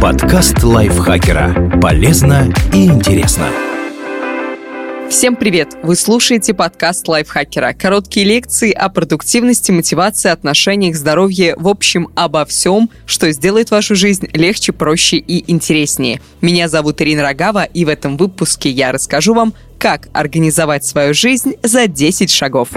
Подкаст лайфхакера. Полезно и интересно. Всем привет! Вы слушаете подкаст лайфхакера. Короткие лекции о продуктивности, мотивации, отношениях, здоровье, в общем, обо всем, что сделает вашу жизнь легче, проще и интереснее. Меня зовут Ирина Рогава, и в этом выпуске я расскажу вам, как организовать свою жизнь за 10 шагов.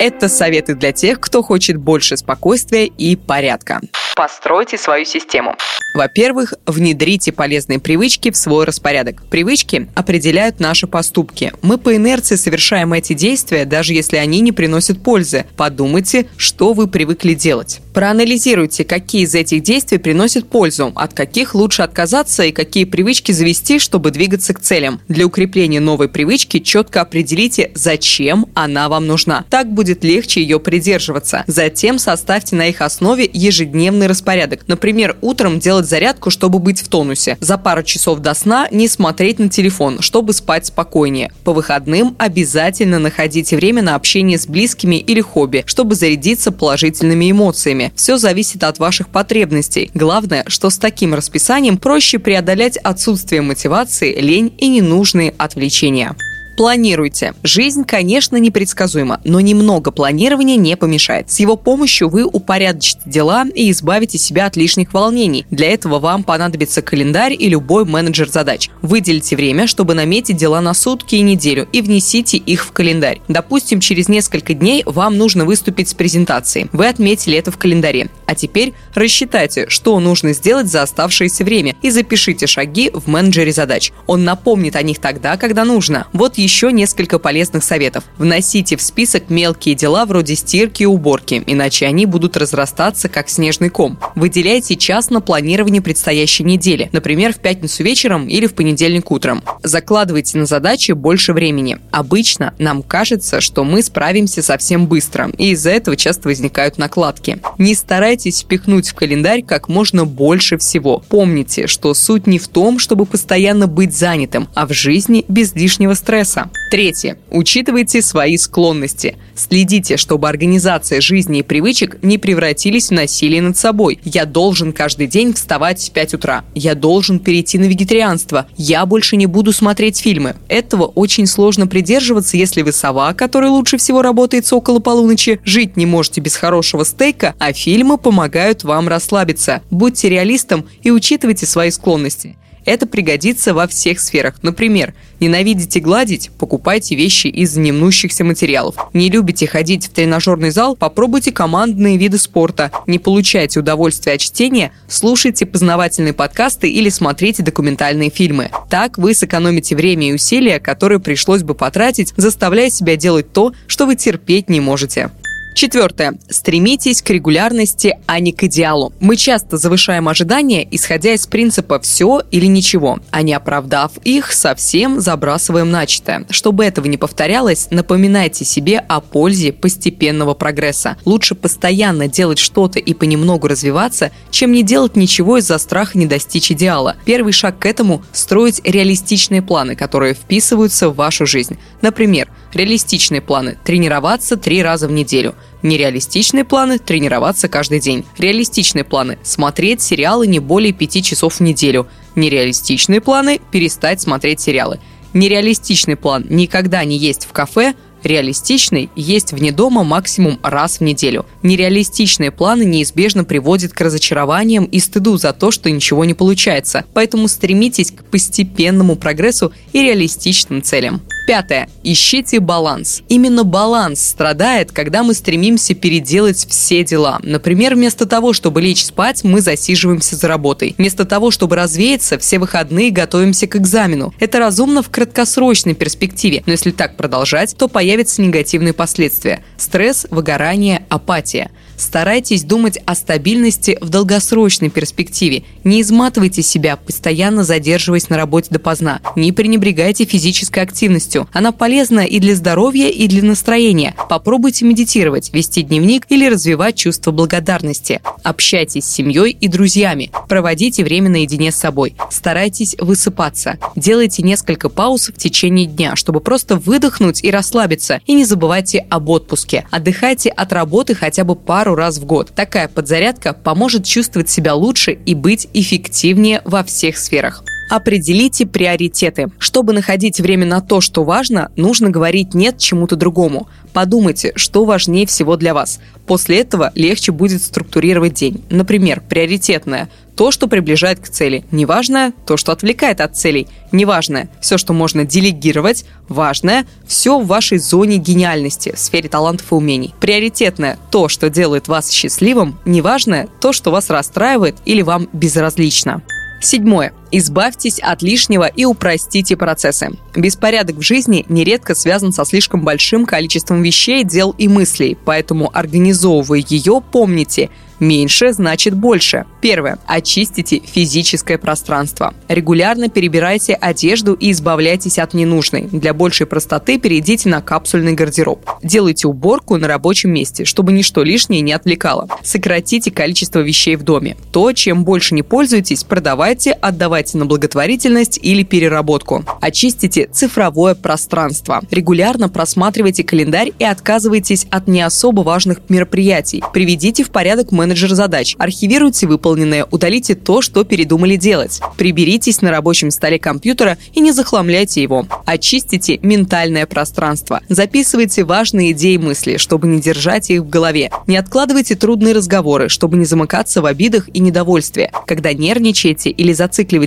Это советы для тех, кто хочет больше спокойствия и порядка. Постройте свою систему. Во-первых, внедрите полезные привычки в свой распорядок. Привычки определяют наши поступки. Мы по инерции совершаем эти действия, даже если они не приносят пользы. Подумайте, что вы привыкли делать. Проанализируйте, какие из этих действий приносят пользу, от каких лучше отказаться и какие привычки завести, чтобы двигаться к целям. Для укрепления новой привычки четко определите, зачем она вам нужна. Так будет легче ее придерживаться. Затем составьте на их основе ежедневный распорядок. Например, утром делать зарядку, чтобы быть в тонусе. За пару часов до сна не смотреть на телефон, чтобы спать спокойнее. По выходным обязательно находите время на общение с близкими или хобби, чтобы зарядиться положительными эмоциями. Все зависит от ваших потребностей. Главное, что с таким расписанием проще преодолеть отсутствие мотивации, лень и ненужные отвлечения. Планируйте. Жизнь, конечно, непредсказуема, но немного планирования не помешает. С его помощью вы упорядочите дела и избавите себя от лишних волнений. Для этого вам понадобится календарь и любой менеджер задач. Выделите время, чтобы наметить дела на сутки и неделю и внесите их в календарь. Допустим, через несколько дней вам нужно выступить с презентацией. Вы отметили это в календаре. А теперь рассчитайте, что нужно сделать за оставшееся время и запишите шаги в менеджере задач. Он напомнит о них тогда, когда нужно. Вот еще еще несколько полезных советов. Вносите в список мелкие дела вроде стирки и уборки, иначе они будут разрастаться как снежный ком. Выделяйте час на планирование предстоящей недели, например, в пятницу вечером или в понедельник утром. Закладывайте на задачи больше времени. Обычно нам кажется, что мы справимся совсем быстро, и из-за этого часто возникают накладки. Не старайтесь впихнуть в календарь как можно больше всего. Помните, что суть не в том, чтобы постоянно быть занятым, а в жизни без лишнего стресса стресса. Третье. Учитывайте свои склонности. Следите, чтобы организация жизни и привычек не превратились в насилие над собой. Я должен каждый день вставать в 5 утра. Я должен перейти на вегетарианство. Я больше не буду смотреть фильмы. Этого очень сложно придерживаться, если вы сова, которая лучше всего работает около полуночи, жить не можете без хорошего стейка, а фильмы помогают вам расслабиться. Будьте реалистом и учитывайте свои склонности. Это пригодится во всех сферах. Например, ненавидите гладить – покупайте вещи из немнущихся материалов. Не любите ходить в тренажерный зал – попробуйте командные виды спорта. Не получайте удовольствие от чтения – слушайте познавательные подкасты или смотрите документальные фильмы. Так вы сэкономите время и усилия, которые пришлось бы потратить, заставляя себя делать то, что вы терпеть не можете. Четвертое. Стремитесь к регулярности, а не к идеалу. Мы часто завышаем ожидания, исходя из принципа «все или ничего», а не оправдав их, совсем забрасываем начатое. Чтобы этого не повторялось, напоминайте себе о пользе постепенного прогресса. Лучше постоянно делать что-то и понемногу развиваться, чем не делать ничего из-за страха не достичь идеала. Первый шаг к этому – строить реалистичные планы, которые вписываются в вашу жизнь. Например, реалистичные планы – тренироваться три раза в неделю – Нереалистичные планы – тренироваться каждый день. Реалистичные планы – смотреть сериалы не более пяти часов в неделю. Нереалистичные планы – перестать смотреть сериалы. Нереалистичный план – никогда не есть в кафе, Реалистичный есть вне дома максимум раз в неделю. Нереалистичные планы неизбежно приводят к разочарованиям и стыду за то, что ничего не получается. Поэтому стремитесь к постепенному прогрессу и реалистичным целям. Пятое. Ищите баланс. Именно баланс страдает, когда мы стремимся переделать все дела. Например, вместо того, чтобы лечь спать, мы засиживаемся за работой. Вместо того, чтобы развеяться, все выходные готовимся к экзамену. Это разумно в краткосрочной перспективе, но если так продолжать, то появятся негативные последствия. Стресс, выгорание, апатия. Старайтесь думать о стабильности в долгосрочной перспективе. Не изматывайте себя, постоянно задерживаясь на работе допоздна. Не пренебрегайте физической активностью. Она полезна и для здоровья, и для настроения. Попробуйте медитировать, вести дневник или развивать чувство благодарности. Общайтесь с семьей и друзьями. Проводите время наедине с собой. Старайтесь высыпаться. Делайте несколько пауз в течение дня, чтобы просто выдохнуть и расслабиться. И не забывайте об отпуске. Отдыхайте от работы хотя бы пару раз в год. Такая подзарядка поможет чувствовать себя лучше и быть эффективнее во всех сферах. Определите приоритеты. Чтобы находить время на то, что важно, нужно говорить «нет» чему-то другому. Подумайте, что важнее всего для вас. После этого легче будет структурировать день. Например, приоритетное – то, что приближает к цели. Неважное – то, что отвлекает от целей. Неважное – все, что можно делегировать. Важное – все в вашей зоне гениальности, в сфере талантов и умений. Приоритетное – то, что делает вас счастливым. Неважное – то, что вас расстраивает или вам безразлично. Седьмое. Избавьтесь от лишнего и упростите процессы. Беспорядок в жизни нередко связан со слишком большим количеством вещей, дел и мыслей, поэтому организовывая ее, помните – Меньше значит больше. Первое. Очистите физическое пространство. Регулярно перебирайте одежду и избавляйтесь от ненужной. Для большей простоты перейдите на капсульный гардероб. Делайте уборку на рабочем месте, чтобы ничто лишнее не отвлекало. Сократите количество вещей в доме. То, чем больше не пользуетесь, продавайте, отдавайте на благотворительность или переработку. Очистите цифровое пространство. Регулярно просматривайте календарь и отказывайтесь от не особо важных мероприятий. Приведите в порядок менеджер задач. Архивируйте выполненное, удалите то, что передумали делать. Приберитесь на рабочем столе компьютера и не захламляйте его. Очистите ментальное пространство. Записывайте важные идеи и мысли, чтобы не держать их в голове. Не откладывайте трудные разговоры, чтобы не замыкаться в обидах и недовольстве. Когда нервничаете или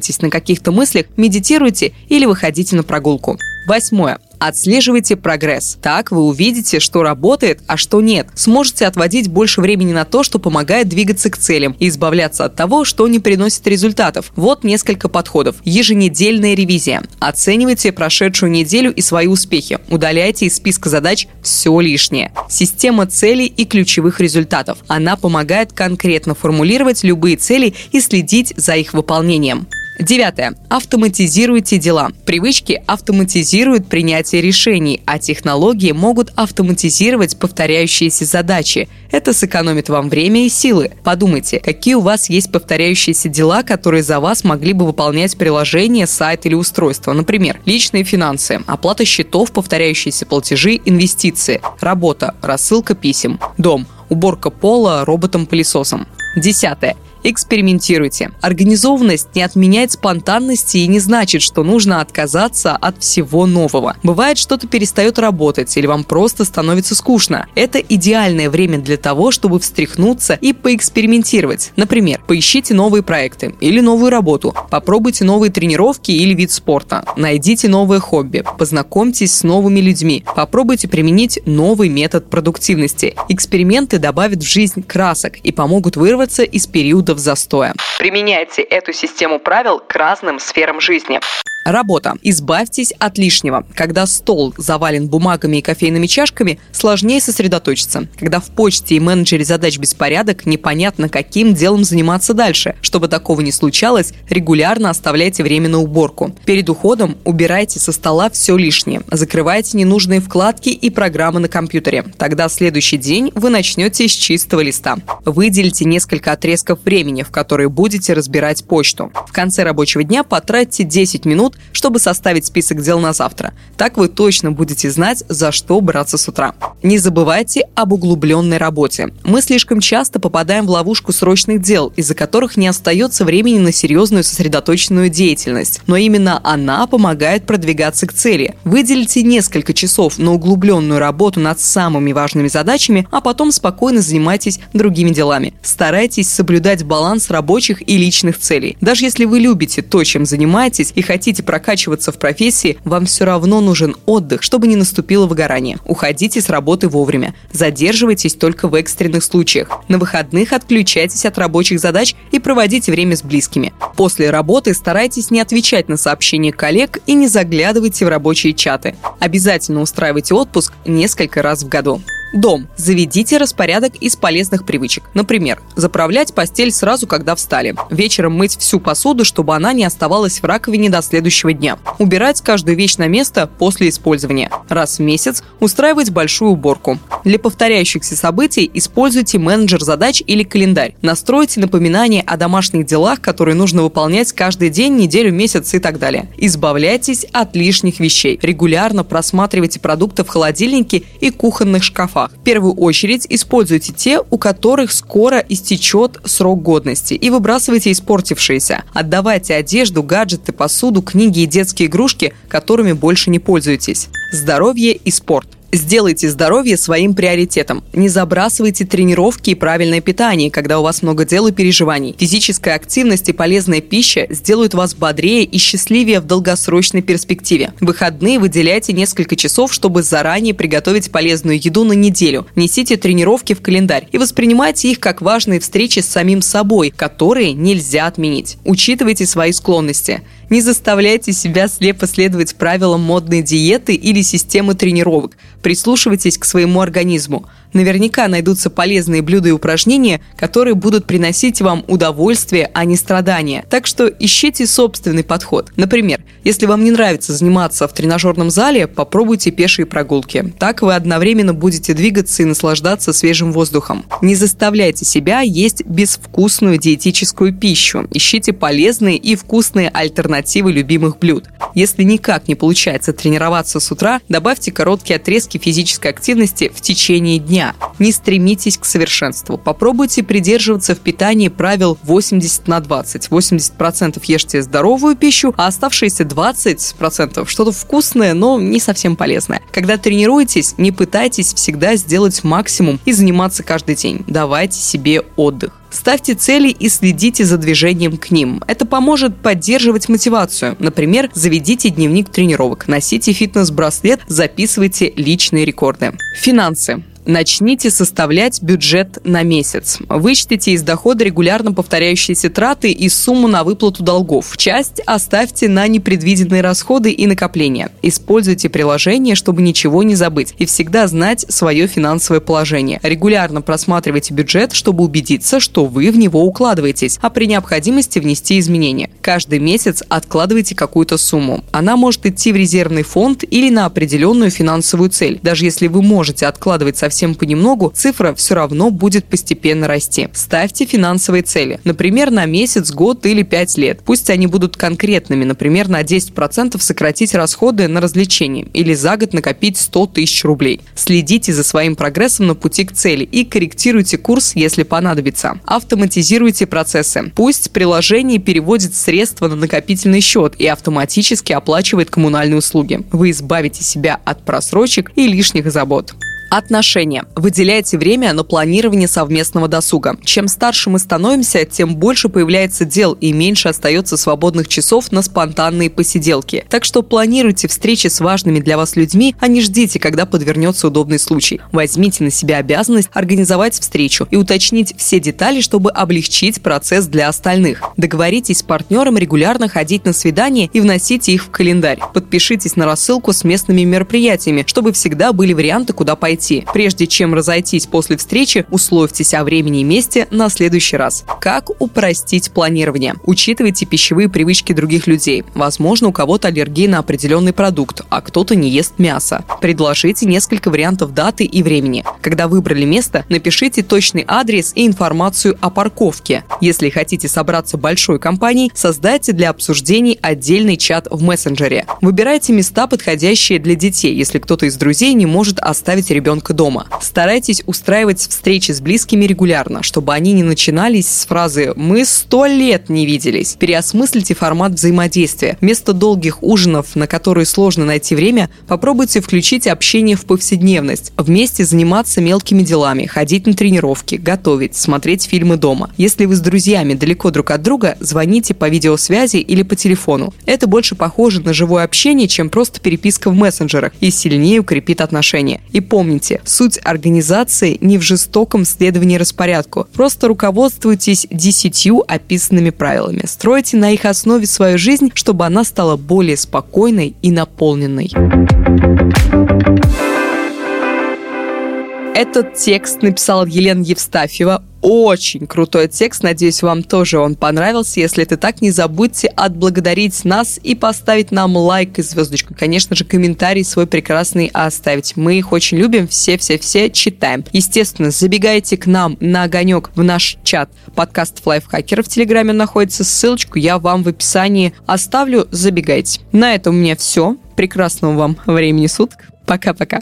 зацикливаетесь на каких-то мыслях, медитируйте или выходите на прогулку. Восьмое. Отслеживайте прогресс. Так вы увидите, что работает, а что нет. Сможете отводить больше времени на то, что помогает двигаться к целям и избавляться от того, что не приносит результатов. Вот несколько подходов. Еженедельная ревизия. Оценивайте прошедшую неделю и свои успехи. Удаляйте из списка задач все лишнее. Система целей и ключевых результатов. Она помогает конкретно формулировать любые цели и следить за их выполнением. Девятое. Автоматизируйте дела. Привычки автоматизируют принятие решений, а технологии могут автоматизировать повторяющиеся задачи. Это сэкономит вам время и силы. Подумайте, какие у вас есть повторяющиеся дела, которые за вас могли бы выполнять приложение, сайт или устройство. Например, личные финансы, оплата счетов, повторяющиеся платежи, инвестиции, работа, рассылка писем, дом, уборка пола роботом-пылесосом. Десятое. Экспериментируйте. Организованность не отменяет спонтанности и не значит, что нужно отказаться от всего нового. Бывает, что-то перестает работать или вам просто становится скучно. Это идеальное время для того, чтобы встряхнуться и поэкспериментировать. Например, поищите новые проекты или новую работу, попробуйте новые тренировки или вид спорта, найдите новое хобби, познакомьтесь с новыми людьми, попробуйте применить новый метод продуктивности. Эксперименты добавят в жизнь красок и помогут вырваться из периода периодов застоя. Применяйте эту систему правил к разным сферам жизни. Работа. Избавьтесь от лишнего. Когда стол завален бумагами и кофейными чашками, сложнее сосредоточиться. Когда в почте и менеджере задач беспорядок, непонятно, каким делом заниматься дальше. Чтобы такого не случалось, регулярно оставляйте время на уборку. Перед уходом убирайте со стола все лишнее. Закрывайте ненужные вкладки и программы на компьютере. Тогда следующий день вы начнете с чистого листа. Выделите несколько отрезков времени, в которые будете разбирать почту. В конце рабочего дня потратьте 10 минут минут, чтобы составить список дел на завтра. Так вы точно будете знать, за что браться с утра. Не забывайте об углубленной работе. Мы слишком часто попадаем в ловушку срочных дел, из-за которых не остается времени на серьезную сосредоточенную деятельность. Но именно она помогает продвигаться к цели. Выделите несколько часов на углубленную работу над самыми важными задачами, а потом спокойно занимайтесь другими делами. Старайтесь соблюдать баланс рабочих и личных целей. Даже если вы любите то, чем занимаетесь и хотите хотите прокачиваться в профессии, вам все равно нужен отдых, чтобы не наступило выгорание. Уходите с работы вовремя. Задерживайтесь только в экстренных случаях. На выходных отключайтесь от рабочих задач и проводите время с близкими. После работы старайтесь не отвечать на сообщения коллег и не заглядывайте в рабочие чаты. Обязательно устраивайте отпуск несколько раз в году. Дом. Заведите распорядок из полезных привычек. Например, заправлять постель сразу, когда встали. Вечером мыть всю посуду, чтобы она не оставалась в раковине до следующего дня. Убирать каждую вещь на место после использования. Раз в месяц устраивать большую уборку. Для повторяющихся событий используйте менеджер задач или календарь. Настройте напоминания о домашних делах, которые нужно выполнять каждый день, неделю, месяц и так далее. Избавляйтесь от лишних вещей. Регулярно просматривайте продукты в холодильнике и кухонных шкафах словах. В первую очередь используйте те, у которых скоро истечет срок годности, и выбрасывайте испортившиеся. Отдавайте одежду, гаджеты, посуду, книги и детские игрушки, которыми больше не пользуетесь. Здоровье и спорт – Сделайте здоровье своим приоритетом. Не забрасывайте тренировки и правильное питание, когда у вас много дел и переживаний. Физическая активность и полезная пища сделают вас бодрее и счастливее в долгосрочной перспективе. В выходные выделяйте несколько часов, чтобы заранее приготовить полезную еду на неделю. Несите тренировки в календарь и воспринимайте их как важные встречи с самим собой, которые нельзя отменить. Учитывайте свои склонности. Не заставляйте себя слепо следовать правилам модной диеты или системы тренировок. Прислушивайтесь к своему организму – Наверняка найдутся полезные блюда и упражнения, которые будут приносить вам удовольствие, а не страдания. Так что ищите собственный подход. Например, если вам не нравится заниматься в тренажерном зале, попробуйте пешие прогулки. Так вы одновременно будете двигаться и наслаждаться свежим воздухом. Не заставляйте себя есть безвкусную диетическую пищу. Ищите полезные и вкусные альтернативы любимых блюд. Если никак не получается тренироваться с утра, добавьте короткие отрезки физической активности в течение дня дня. Не стремитесь к совершенству. Попробуйте придерживаться в питании правил 80 на 20. 80% ешьте здоровую пищу, а оставшиеся 20% что-то вкусное, но не совсем полезное. Когда тренируетесь, не пытайтесь всегда сделать максимум и заниматься каждый день. Давайте себе отдых. Ставьте цели и следите за движением к ним. Это поможет поддерживать мотивацию. Например, заведите дневник тренировок, носите фитнес-браслет, записывайте личные рекорды. Финансы. Начните составлять бюджет на месяц. Вычтите из дохода регулярно повторяющиеся траты и сумму на выплату долгов. Часть оставьте на непредвиденные расходы и накопления. Используйте приложение, чтобы ничего не забыть и всегда знать свое финансовое положение. Регулярно просматривайте бюджет, чтобы убедиться, что вы в него укладываетесь, а при необходимости внести изменения. Каждый месяц откладывайте какую-то сумму. Она может идти в резервный фонд или на определенную финансовую цель. Даже если вы можете откладывать совсем совсем понемногу, цифра все равно будет постепенно расти. Ставьте финансовые цели, например, на месяц, год или пять лет. Пусть они будут конкретными, например, на 10% сократить расходы на развлечения или за год накопить 100 тысяч рублей. Следите за своим прогрессом на пути к цели и корректируйте курс, если понадобится. Автоматизируйте процессы. Пусть приложение переводит средства на накопительный счет и автоматически оплачивает коммунальные услуги. Вы избавите себя от просрочек и лишних забот. Отношения. Выделяйте время на планирование совместного досуга. Чем старше мы становимся, тем больше появляется дел и меньше остается свободных часов на спонтанные посиделки. Так что планируйте встречи с важными для вас людьми, а не ждите, когда подвернется удобный случай. Возьмите на себя обязанность организовать встречу и уточнить все детали, чтобы облегчить процесс для остальных. Договоритесь с партнером регулярно ходить на свидания и вносите их в календарь. Подпишитесь на рассылку с местными мероприятиями, чтобы всегда были варианты, куда пойти пойти. Прежде чем разойтись после встречи, условьтесь о времени и месте на следующий раз. Как упростить планирование? Учитывайте пищевые привычки других людей. Возможно, у кого-то аллергия на определенный продукт, а кто-то не ест мясо. Предложите несколько вариантов даты и времени. Когда выбрали место, напишите точный адрес и информацию о парковке. Если хотите собраться большой компанией, создайте для обсуждений отдельный чат в мессенджере. Выбирайте места, подходящие для детей, если кто-то из друзей не может оставить ребенка ребенка дома. Старайтесь устраивать встречи с близкими регулярно, чтобы они не начинались с фразы «мы сто лет не виделись». Переосмыслите формат взаимодействия. Вместо долгих ужинов, на которые сложно найти время, попробуйте включить общение в повседневность. Вместе заниматься мелкими делами, ходить на тренировки, готовить, смотреть фильмы дома. Если вы с друзьями далеко друг от друга, звоните по видеосвязи или по телефону. Это больше похоже на живое общение, чем просто переписка в мессенджерах и сильнее укрепит отношения. И помните, Помните, суть организации не в жестоком следовании распорядку. Просто руководствуйтесь десятью описанными правилами. Стройте на их основе свою жизнь, чтобы она стала более спокойной и наполненной. Этот текст написала Елена Евстафьева очень крутой текст. Надеюсь, вам тоже он понравился. Если это так, не забудьте отблагодарить нас и поставить нам лайк и звездочку. Конечно же, комментарий свой прекрасный оставить. Мы их очень любим, все-все-все читаем. Естественно, забегайте к нам на огонек в наш чат. Подкаст Лайфхакера в Телеграме находится. Ссылочку я вам в описании оставлю. Забегайте. На этом у меня все. Прекрасного вам времени суток. Пока-пока.